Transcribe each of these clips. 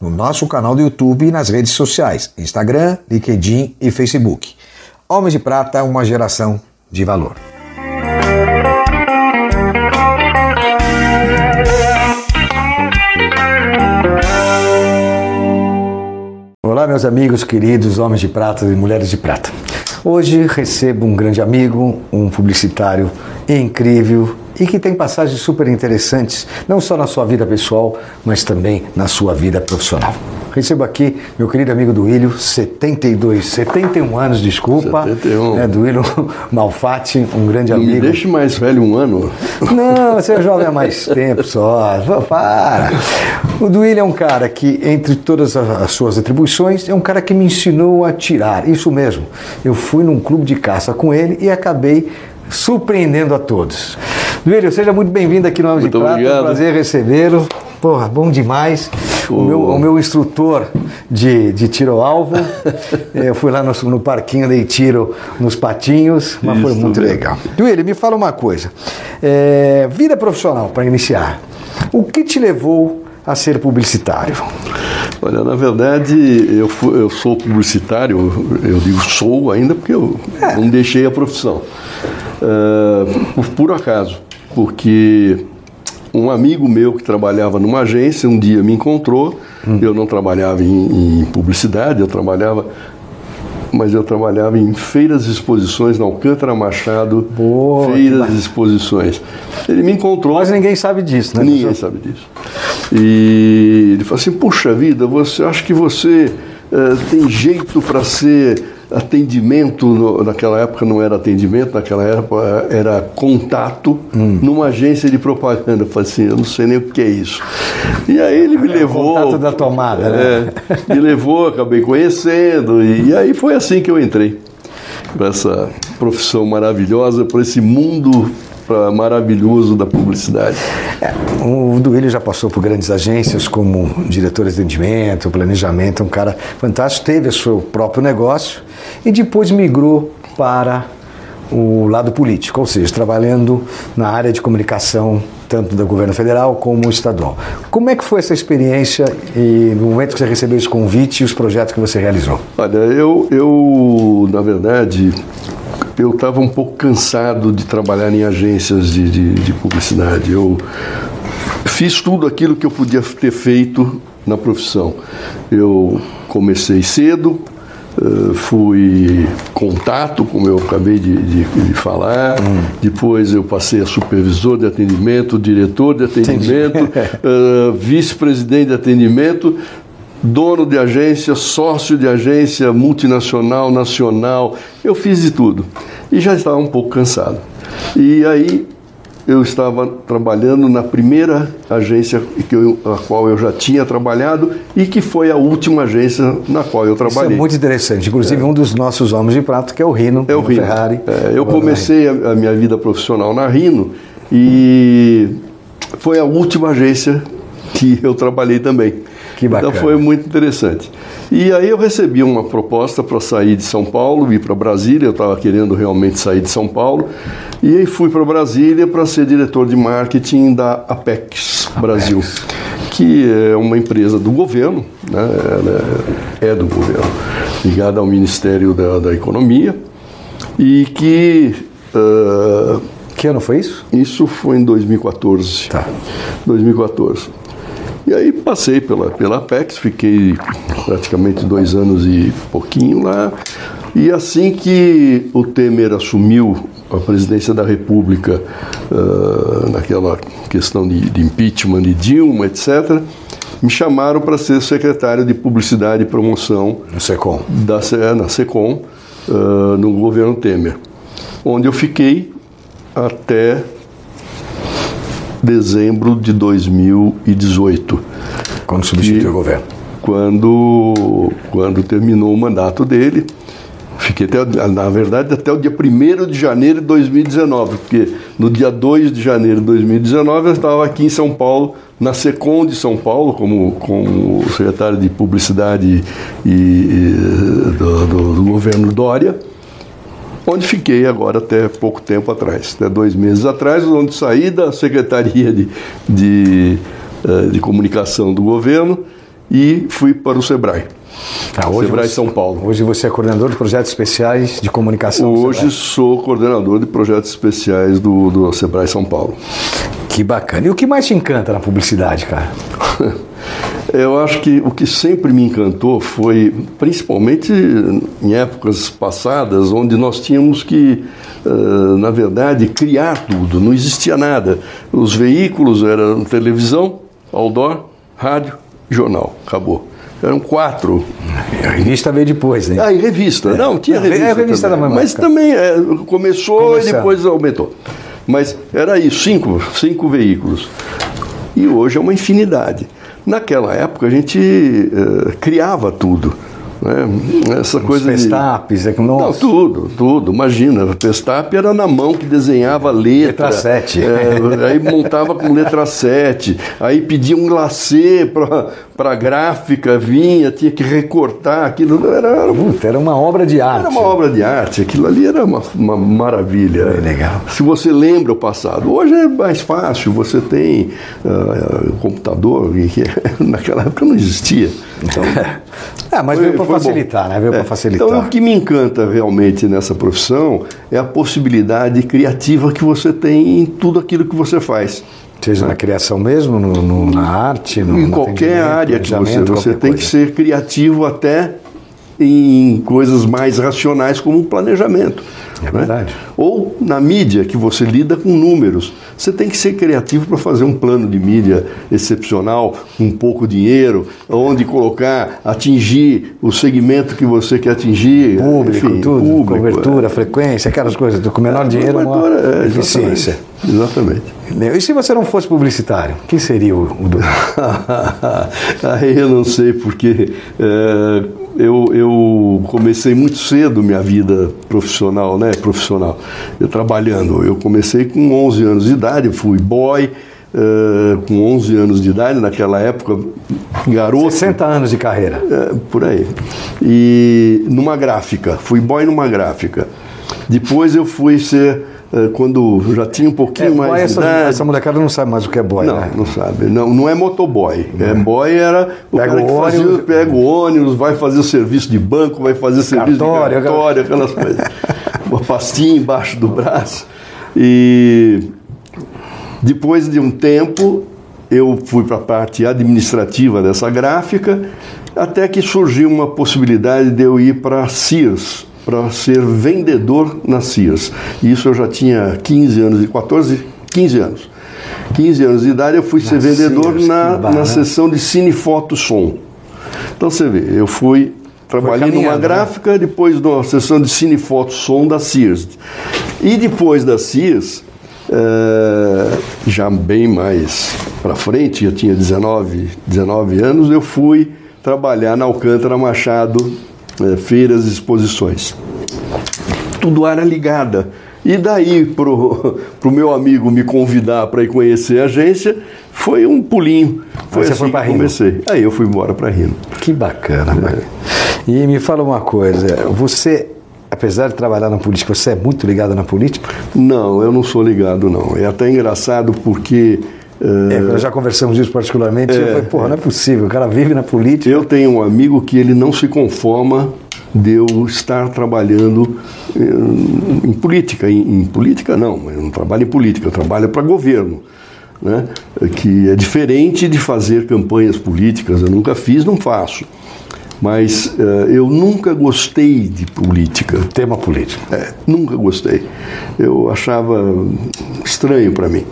no nosso canal do YouTube e nas redes sociais, Instagram, LinkedIn e Facebook. Homens de Prata, uma geração de valor. Olá, meus amigos queridos, homens de prata e mulheres de prata. Hoje recebo um grande amigo, um publicitário incrível, e que tem passagens super interessantes, não só na sua vida pessoal, mas também na sua vida profissional. Recebo aqui meu querido amigo Duílio, 72, 71 anos, desculpa. 71. É, Duílio Malfatti, um grande amigo. me deixe mais velho um ano. Não, você é jovem há mais tempo só. Para. O Duílio é um cara que, entre todas as as suas atribuições, é um cara que me ensinou a tirar. Isso mesmo. Eu fui num clube de caça com ele e acabei surpreendendo a todos. Duílio, seja muito bem-vindo aqui no Homem de Muito Prata. É um obrigado. prazer recebê-lo. Porra, bom demais. O meu, o meu instrutor de, de tiro ao alvo. Eu fui lá no, no parquinho, dei tiro nos patinhos, mas foi Isso muito mesmo. legal. Duílio, me fala uma coisa. É, vida profissional, para iniciar. O que te levou a ser publicitário? Olha, na verdade, eu, fu- eu sou publicitário, eu digo sou ainda porque eu não deixei a profissão. Ah, por puro acaso, porque um amigo meu que trabalhava numa agência um dia me encontrou. Eu não trabalhava em, em publicidade, eu trabalhava. Mas eu trabalhava em feiras e exposições na Alcântara Machado, Boa, feiras e exposições. Ele me encontrou. Mas ninguém sabe disso, né? Ninguém sabe disso. E ele falou assim: Puxa vida, você acho que você eh, tem jeito para ser atendimento. no- naquela época não era atendimento, naquela época era contato Hum. numa agência de propaganda. Eu falei assim: Eu não sei nem o que é isso. E aí ele me levou. É contato da tomada, né? É, me levou, acabei conhecendo. E, e aí foi assim que eu entrei para essa profissão maravilhosa, para esse mundo maravilhoso da publicidade. É, o Duílio já passou por grandes agências como diretor de atendimento, planejamento, um cara fantástico, teve o seu próprio negócio e depois migrou para o lado político, ou seja, trabalhando na área de comunicação tanto do governo federal como estadual. Como é que foi essa experiência e no momento que você recebeu esse convite e os projetos que você realizou? Olha, eu, eu na verdade, eu estava um pouco cansado de trabalhar em agências de, de, de publicidade. Eu fiz tudo aquilo que eu podia ter feito na profissão. Eu comecei cedo, eh, fui contato, como eu acabei de, de- de falar. Depois eu passei a supervisor de atendimento, diretor de atendimento, eh, vice-presidente de atendimento dono de agência, sócio de agência multinacional, nacional, eu fiz de tudo. E já estava um pouco cansado. E aí eu estava trabalhando na primeira agência que eu, a qual eu já tinha trabalhado e que foi a última agência na qual eu Isso é trabalhei. muito interessante. Inclusive, um dos nossos homens de prato, que é o Rino, É o Rino. Ferrari. É, eu comecei a, a minha vida profissional na Rino e foi a última agência que eu trabalhei também. Que bacana. Então foi muito interessante. E aí eu recebi uma proposta para sair de São Paulo ir para Brasília. Eu estava querendo realmente sair de São Paulo. E aí fui para Brasília para ser diretor de marketing da Apex Brasil, que é uma empresa do governo, né? É, do governo, ligada ao Ministério da, da Economia, e que ah, Que ano foi isso? isso foi em 2014. Tá. 2014. E aí passei pela, pela Apex, fiquei praticamente dois anos e pouquinho lá. E assim que o Temer assumiu a presidência da República, ah, naquela questão de, de impeachment de Dilma, etc., me chamaram para ser secretário de Publicidade e Promoção SECOM. da, Se- na SECOM, ah, no governo Temer, onde eu fiquei até dezembro de 2018. Quando substituiu o governo. quando, quando terminou o mandato dele. Fiquei até, na verdade, até o dia 1 de janeiro de 2019, porque no dia 2 de janeiro de 2019 eu estava aqui em São Paulo, na SECOM de São Paulo, como, como secretário de Publicidade e, e do, do, do governo Dória onde fiquei agora até pouco tempo atrás, até dois meses atrás, onde saí da Secretaria de, de, eh, de Comunicação do governo e fui para o SEBRAE. Tá, hoje Sebrae você, São Paulo. Hoje você é coordenador de projetos especiais de comunicação. Hoje sou coordenador de projetos especiais do, do Sebrae São Paulo. Que bacana. E o que mais te encanta na publicidade, cara? Eu acho que o que sempre me encantou foi, principalmente em épocas passadas, onde nós tínhamos que, na verdade, criar tudo, não existia nada. Os veículos eram televisão, outdoor, rádio, jornal, acabou. Eram quatro. A revista veio depois, hein? Ah, e revista. É. Não, tinha revista. É, revista também. Mas também é, começou Começando. e depois aumentou. Mas era isso, cinco, cinco veículos. E hoje é uma infinidade. Naquela época a gente uh, criava tudo. Né? Essa Os coisa pestapes, de... é que nossa. Não, tudo, tudo. Imagina, o pestape era na mão que desenhava letra. Letra 7. É, aí montava com letra 7. Aí pedia um glacê para a gráfica, vinha, tinha que recortar aquilo. Era, era, Puta, era uma obra de arte. Era uma obra de arte. Aquilo ali era uma, uma maravilha. É legal. Se você lembra o passado. Hoje é mais fácil, você tem uh, computador, que naquela época não existia. Então, é, mas veio para facilitar, bom. né? Veio é. para facilitar. Então, o que me encanta realmente nessa profissão é a possibilidade criativa que você tem em tudo aquilo que você faz. Seja na criação mesmo, no, no, na arte, no, em qualquer área que você, você tem que ser criativo até em coisas mais racionais como planejamento. É né? verdade. Ou na mídia, que você lida com números. Você tem que ser criativo para fazer um plano de mídia excepcional, com pouco dinheiro, onde colocar, atingir o segmento que você quer atingir. Público, enfim, tudo. Público, cobertura, é. frequência, aquelas coisas. Com menor é, dinheiro, maior é, eficiência. Exatamente. E se você não fosse publicitário, quem seria o, o Aí eu não sei, porque é, eu, eu comecei muito cedo minha vida profissional, né? Profissional. Eu trabalhando. Eu comecei com 11 anos de idade, fui boy. Uh, com 11 anos de idade, naquela época, garoto. 60 anos de carreira. Uh, por aí. E numa gráfica, fui boy numa gráfica. Depois eu fui ser quando já tinha um pouquinho é, mais boy, essa, idade. essa molecada não sabe mais o que é boy, não, né? Não, sabe. Não, não é motoboy. É boy era o pega cara que ônibus, fazia, pega o ônibus, vai fazer o serviço de banco, vai fazer serviço cartório, de cartório, aquelas coisas. Uma pastinha embaixo do braço. E depois de um tempo, eu fui para a parte administrativa dessa gráfica, até que surgiu uma possibilidade de eu ir para a Sears, para ser vendedor na Sears. Isso eu já tinha 15 anos e 14, 15 anos. 15 anos de idade eu fui na ser vendedor Sears, na, na sessão de cine, foto, som. Então você vê, eu fui trabalhei numa né? gráfica, né? depois na sessão de cine, foto, som da Sears. E depois da Sears, é, já bem mais para frente, eu tinha 19, 19 anos, eu fui trabalhar na Alcântara Machado é, feiras e exposições. Tudo era ligada. E daí pro, pro meu amigo me convidar para ir conhecer a agência, foi um pulinho. Foi você assim foi para comecei. Aí eu fui embora para Rino. Que bacana, é. E me fala uma coisa, você apesar de trabalhar na política, você é muito ligado na política? Não, eu não sou ligado, não. É até engraçado porque. Uh, é, nós já conversamos isso particularmente. É, eu falei, porra, não é possível, o cara vive na política. Eu tenho um amigo que ele não se conforma de eu estar trabalhando em, em política. Em, em, política, não, eu não trabalho em política, eu trabalho para governo. Né? Que é diferente de fazer campanhas políticas, eu nunca fiz, não faço. Mas uh, eu nunca gostei de política. Tema político. É, nunca gostei. Eu achava estranho para mim.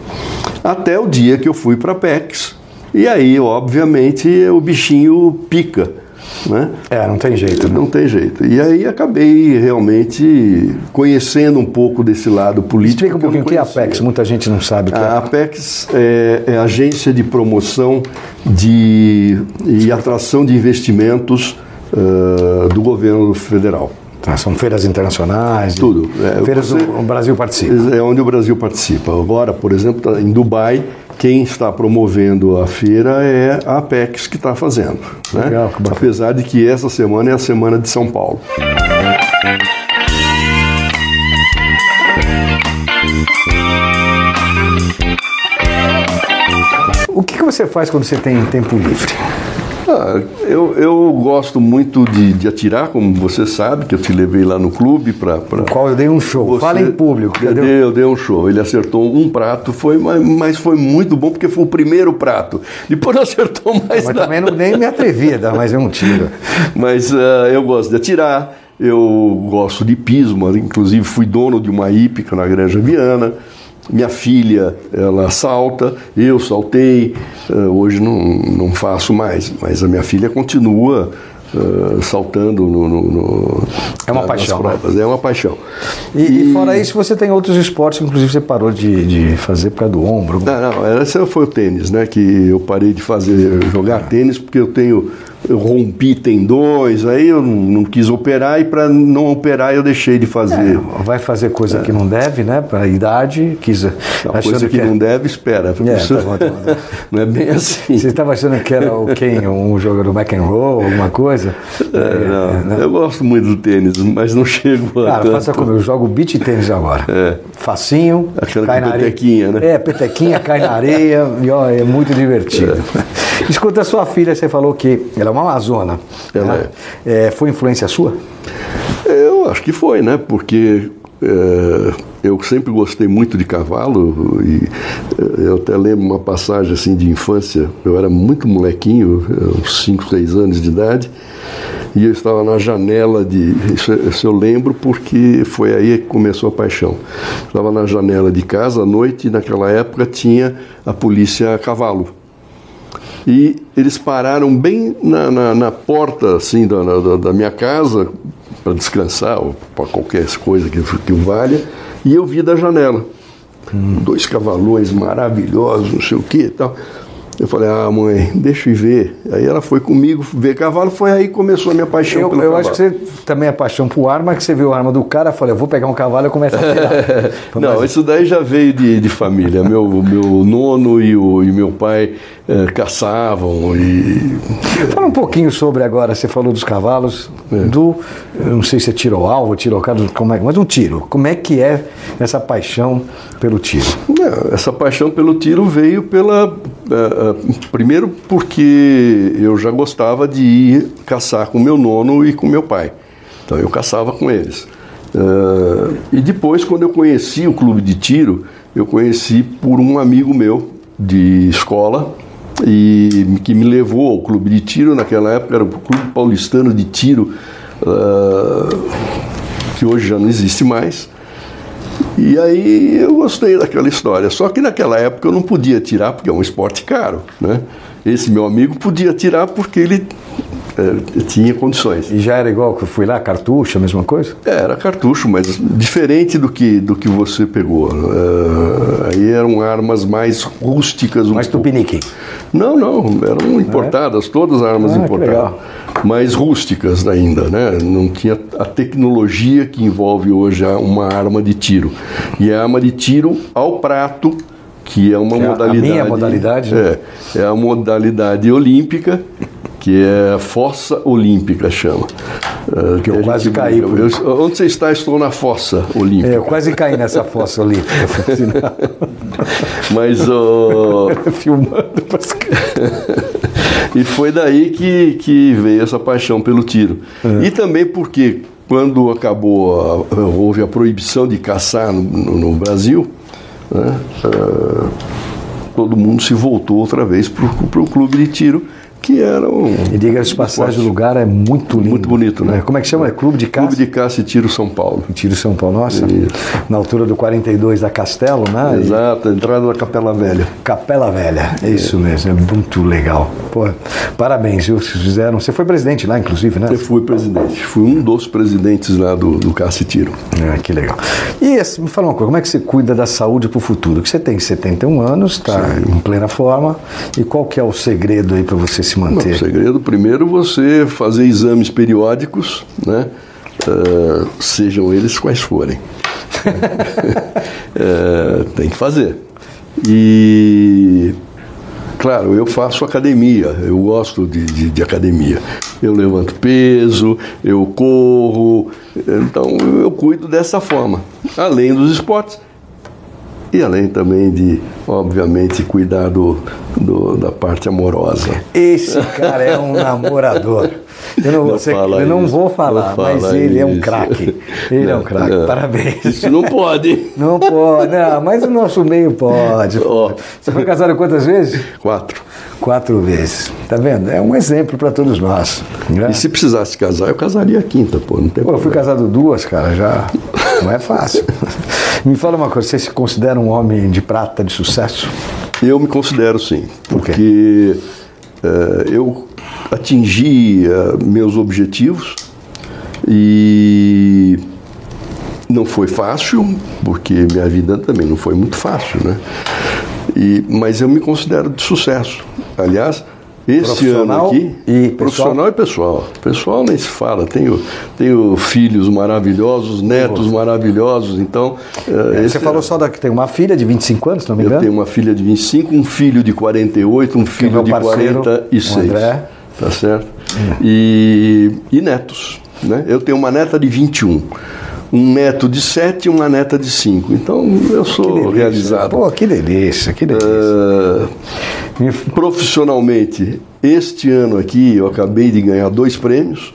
Até o dia que eu fui para a PEX. E aí, obviamente, o bichinho pica. Né? É, não tem jeito. Né? Não tem jeito. E aí acabei realmente conhecendo um pouco desse lado político. Explica um pouquinho o que é a Apex, muita gente não sabe que a é. A Apex é, é agência de promoção de, e atração de investimentos uh, do governo federal. Tá, são feiras internacionais. Tudo. É, feiras você, o Brasil participa. É onde o Brasil participa. Agora, por exemplo, tá em Dubai, quem está promovendo a feira é a Apex que está fazendo. Né? Legal, Apesar de que essa semana é a semana de São Paulo. O que, que você faz quando você tem tempo livre? Ah, eu, eu gosto muito de, de, atirar, como você sabe, que eu te levei lá no clube para. Pra... No qual eu dei um show. Você... Fala em público. Eu dei, eu dei um show. Ele acertou um prato, foi, mas foi muito bom porque foi o primeiro prato. Depois não acertou mais mas nada. também não, nem me atrevi a dar mais um tiro. mas uh, eu gosto de atirar, eu gosto de pismo, inclusive fui dono de uma hípica na Granja Viana. Minha filha, ela salta, eu saltei, uh, hoje não, não faço mais, mas a minha filha continua uh, saltando no, no, no, É uma paixão. Né? Provas. Né? É uma paixão. E, e, fora isso, você tem outros esportes, inclusive você parou de, de fazer por causa do ombro? Não, não, esse foi o tênis, né? Que eu parei de fazer, jogar tênis, porque eu tenho eu rompi tendões, aí eu não, não quis operar e para não operar eu deixei de fazer. É, vai fazer coisa é. que não deve, né? Para a idade, quis. Não, coisa que, que é... não deve, espera. É, Isso... tá bom, tá bom. não é bem assim. Você estava achando que era o quem? Um jogador do McEnroe, alguma coisa? É, não, não, eu gosto muito do tênis, mas não chego a. Cara, tanto. faça como eu jogo beat tênis agora. É. Facinho, Aquela cai na petequinha, areia. né? É, petequinha, cai na areia e ó, é muito divertido. Escuta, a sua filha, você falou que ela é uma amazona. Ela né? é. Foi influência sua? Eu acho que foi, né? Porque é, eu sempre gostei muito de cavalo e eu até lembro uma passagem assim de infância. Eu era muito molequinho, uns 5, 6 anos de idade, e eu estava na janela de. Isso, isso, eu lembro porque foi aí que começou a paixão. Estava na janela de casa à noite e naquela época tinha a polícia a cavalo. E eles pararam bem na, na, na porta assim da, da, da minha casa para descansar ou para qualquer coisa que, que valha. E eu vi da janela. Hum. Dois cavalões maravilhosos, não sei o que e tal. Eu falei, ah, mãe, deixa eu ver. Aí ela foi comigo ver cavalo, foi aí que começou a minha paixão eu, pelo eu cavalo. acho que você também é paixão por arma, que você viu a arma do cara, falei, eu vou pegar um cavalo e começo a tirar. Não, mas... isso daí já veio de, de família. Meu, meu nono e, o, e meu pai é, caçavam e... Fala um pouquinho sobre agora, você falou dos cavalos, é. do, não sei se é tiro ao alvo, tiro ao cara, como é, mas um tiro. Como é que é essa paixão pelo tiro? Não, essa paixão pelo tiro veio pela... Uh, primeiro porque eu já gostava de ir caçar com meu nono e com meu pai. Então eu caçava com eles. Uh, e depois, quando eu conheci o clube de tiro, eu conheci por um amigo meu de escola e que me levou ao clube de tiro. Naquela época era o Clube Paulistano de Tiro, uh, que hoje já não existe mais. E aí eu gostei daquela história. Só que naquela época eu não podia tirar, porque é um esporte caro. Né? Esse meu amigo podia tirar porque ele tinha condições. E já era igual que eu fui lá, cartucho, a mesma coisa? É, era cartucho, mas diferente do que, do que você pegou. Uh, aí eram armas mais rústicas. Um mais tupinique? Não, não, eram importadas, é? todas as armas ah, importadas. Mais rústicas ainda, né? Não tinha a tecnologia que envolve hoje uma arma de tiro. E a arma de tiro ao prato que é uma que modalidade. A minha modalidade? Né? É, é a modalidade olímpica que é a Fossa Olímpica, chama. Uh, que eu quase caí. Eu, onde você está? Estou na Fossa Olímpica. É, eu quase caí nessa Fossa Olímpica. Mas. Uh... Filmando. e foi daí que, que veio essa paixão pelo tiro. É. E também porque, quando acabou, a, houve a proibição de caçar no, no, no Brasil, né, uh, todo mundo se voltou outra vez para o clube de tiro que era um. E diga-se de passagem, o lugar é muito lindo. Muito bonito, né? Como é que chama? É Clube de Caça? Clube de Caça e Tiro São Paulo. Tiro São Paulo, nossa. Isso. Na altura do 42 da Castelo, né? Exato, entrada da Capela Velha. Capela Velha, é isso mesmo, é muito legal. Pô, parabéns, viu? Vocês fizeram. Você foi presidente lá, inclusive, né? Eu fui presidente. Fui um dos presidentes lá do, do e Tiro. Ah, que legal. E assim, me fala uma coisa, como é que você cuida da saúde para o futuro? Que você tem 71 anos, está em plena forma. E qual que é o segredo aí para você se manter? Não, o segredo, primeiro, você fazer exames periódicos, né? Uh, sejam eles quais forem. uh, tem que fazer. E claro, eu faço academia, eu gosto de, de, de, academia. Eu levanto peso, eu corro, então eu cuido dessa forma, além dos esportes. E além também de, obviamente, cuidar do, do da parte amorosa. Esse cara é um namorador. Eu não, não, sei, eu não vou falar, não mas ele isso. é um craque. Ele é um craque. Parabéns. Isso não pode. Não pode. Não, mas o nosso meio pode. Oh. Você foi casado quantas vezes? Quatro. Quatro vezes. Tá vendo? É um exemplo para todos nós. Né? E se precisasse casar, eu casaria a quinta, pô. Não tem pô, eu fui casado duas, cara, já. Não é fácil. Me fala uma coisa, você se considera um homem de prata, de sucesso? Eu me considero sim. Por porque uh, eu atingi uh, meus objetivos e não foi fácil, porque minha vida também não foi muito fácil, né? E, mas eu me considero de sucesso. Aliás, esse ano aqui, e profissional e pessoal. Pessoal nem se fala. Tenho, tenho filhos maravilhosos, netos maravilhosos. Então. É, você falou só da que tem uma filha de 25 anos, não me engano? Eu tenho uma filha de 25, um filho de 48, um filho de parceiro, 46. André. Tá certo? E, e netos. Né? Eu tenho uma neta de 21 um neto de sete e uma neta de cinco. Então eu sou realizado. Pô, que delícia, que delícia. Uh, profissionalmente, este ano aqui eu acabei de ganhar dois prêmios.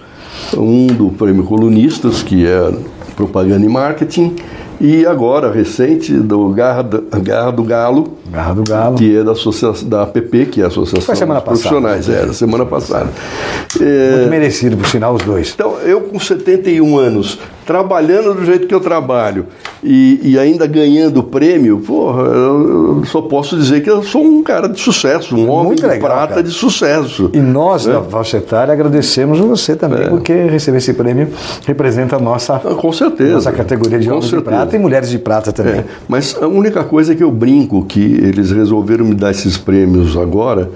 Um do Prêmio Colunistas, que é propaganda e marketing, e agora, recente, do Garra, Garra do Galo. Garra do Galo. Que é da, da APP, que é a Associação Foi semana dos Profissionais. Passada. É, semana passada. É, Muito merecido, por sinal, os dois. Então, eu com 71 anos, trabalhando do jeito que eu trabalho e, e ainda ganhando prêmio, porra, eu só posso dizer que eu sou um cara de sucesso, um homem Muito legal, de prata cara. de sucesso. E nós, é? da Valcetária, agradecemos você também, é. porque receber esse prêmio representa a nossa, ah, com certeza. nossa categoria de homens de prata e mulheres de prata também. É. Mas a única coisa que eu brinco que eles resolveram me dar esses prêmios agora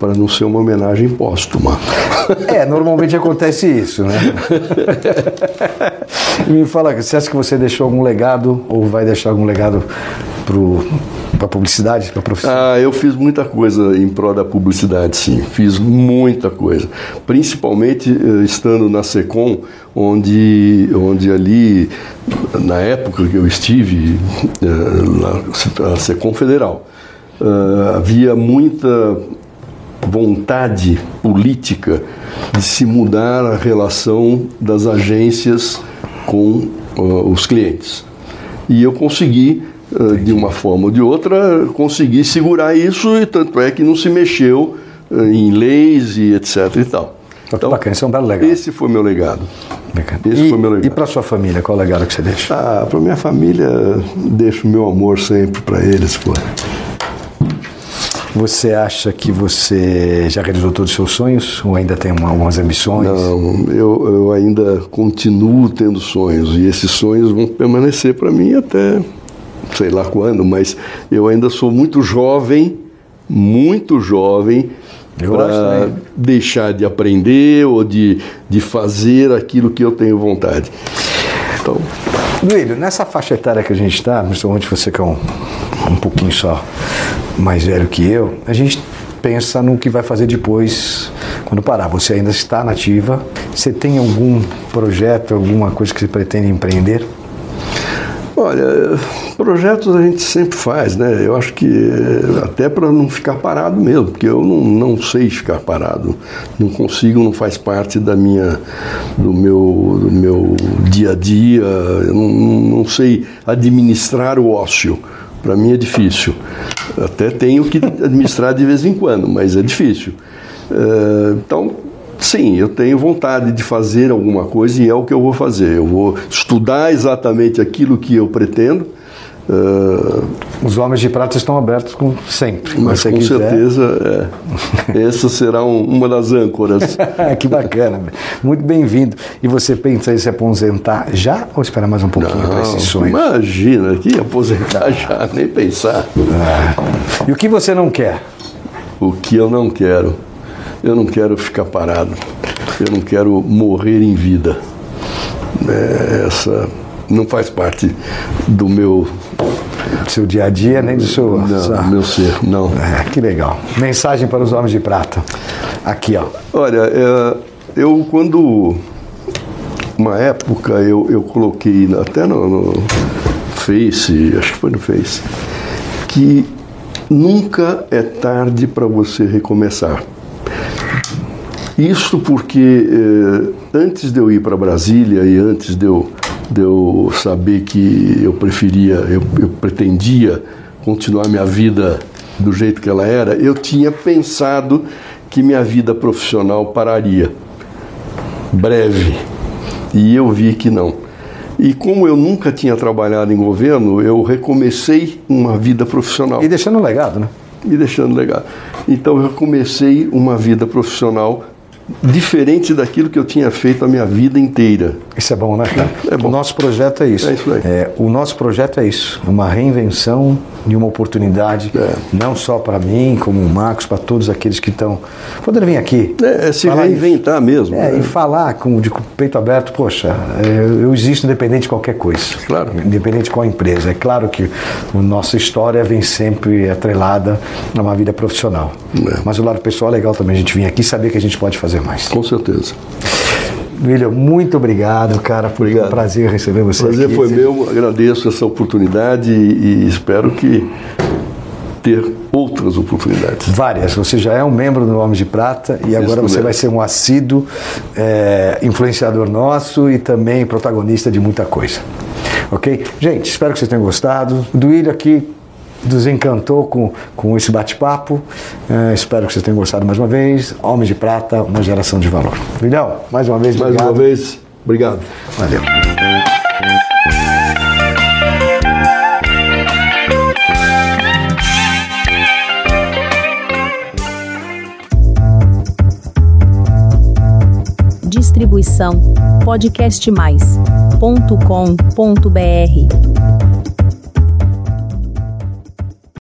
para não ser uma homenagem póstuma. É, normalmente acontece isso, né? Me fala, você acha que você deixou algum legado ou vai deixar algum legado para a publicidade, para profissão? Ah, eu fiz muita coisa em prol da publicidade, sim. Fiz muita coisa. Principalmente eh, estando na SECOM, onde, onde ali, na época que eu estive, eh, na SECOM Federal, Uh, havia muita vontade política de se mudar a relação das agências com uh, os clientes. E eu consegui, uh, de uma forma ou de outra, consegui segurar isso e tanto é que não se mexeu uh, em leis e etc e tal. Então, bacana, esse é um belo legado. Esse foi meu legado. Esse e, foi meu legado. E para sua família, qual é o legado que você deixa? Ah, para minha família, deixo meu amor sempre para eles, pô. Você acha que você já realizou todos os seus sonhos ou ainda tem algumas ambições? Não, eu, eu ainda continuo tendo sonhos e esses sonhos vão permanecer para mim até sei lá quando, mas eu ainda sou muito jovem, muito jovem para deixar de aprender ou de, de fazer aquilo que eu tenho vontade. Então, Duílio, nessa faixa etária que a gente está, principalmente você que é um, um pouquinho só mais velho que eu, a gente pensa no que vai fazer depois quando parar. Você ainda está nativa. Você tem algum projeto, alguma coisa que você pretende empreender? Olha, projetos a gente sempre faz, né? Eu acho que até para não ficar parado mesmo, porque eu não, não sei ficar parado, não consigo, não faz parte da minha, do meu, do meu dia a dia, eu não, não sei administrar o ócio. Para mim é difícil. Até tenho que administrar de vez em quando, mas é difícil. Eh, então, sim, eu tenho vontade de fazer alguma coisa e é o que eu vou fazer. Eu vou estudar exatamente aquilo que eu pretendo, Uh, Os Homens de Prata estão abertos com, sempre. Mas com quiser. certeza, é, essa será um, uma das âncoras. que bacana, muito bem-vindo. E você pensa em se aposentar já ou esperar mais um pouquinho para esse sonho? Imagina, que aposentar já, nem pensar. Ah. E o que você não quer? O que eu não quero? Eu não quero ficar parado. Eu não quero morrer em vida. É, essa não faz parte do meu do seu dia a dia nem do seu não, meu ser não. É, que legal. Mensagem para os homens de prata. Aqui ó. Olha é, eu quando uma época eu, eu coloquei até no, no Face acho que foi no Face que nunca é tarde para você recomeçar. Isso porque eh, antes de eu ir para Brasília e antes de eu de eu saber que eu preferia, eu, eu pretendia continuar minha vida do jeito que ela era, eu tinha pensado que minha vida profissional pararia breve. E eu vi que não. E como eu nunca tinha trabalhado em governo, eu recomecei uma vida profissional. E deixando legado, né? E deixando legado. Então eu comecei uma vida profissional diferente daquilo que eu tinha feito a minha vida inteira. Isso é bom, né, cara? É bom. O nosso projeto é isso. É isso aí. É, o nosso projeto é isso, uma reinvenção de uma oportunidade, é. não só para mim, como o Marcos, para todos aqueles que estão podendo vir aqui. É, é se reinventar mesmo. É, né? e falar com, de peito aberto, poxa, é, eu existo independente de qualquer coisa. Claro. Independente de qual empresa. É claro que a nossa história vem sempre atrelada a uma vida profissional. É. Mas o lado pessoal é legal também a gente vir aqui e saber que a gente pode fazer mais. Com certeza. William, muito obrigado, cara. Foi obrigado. um prazer receber você prazer aqui. foi meu, agradeço essa oportunidade e, e espero que ter outras oportunidades. Várias. Você já é um membro do Homem de Prata e agora você vai ser um assíduo é, influenciador nosso e também protagonista de muita coisa. Ok? Gente, espero que vocês tenham gostado. Do William aqui nos encantou com, com esse bate-papo. É, espero que vocês tenham gostado mais uma vez. Homens de Prata, uma geração de valor. Filhão, mais uma vez, mais obrigado. uma vez, obrigado. Valeu. Distribuição podcastmais.com.br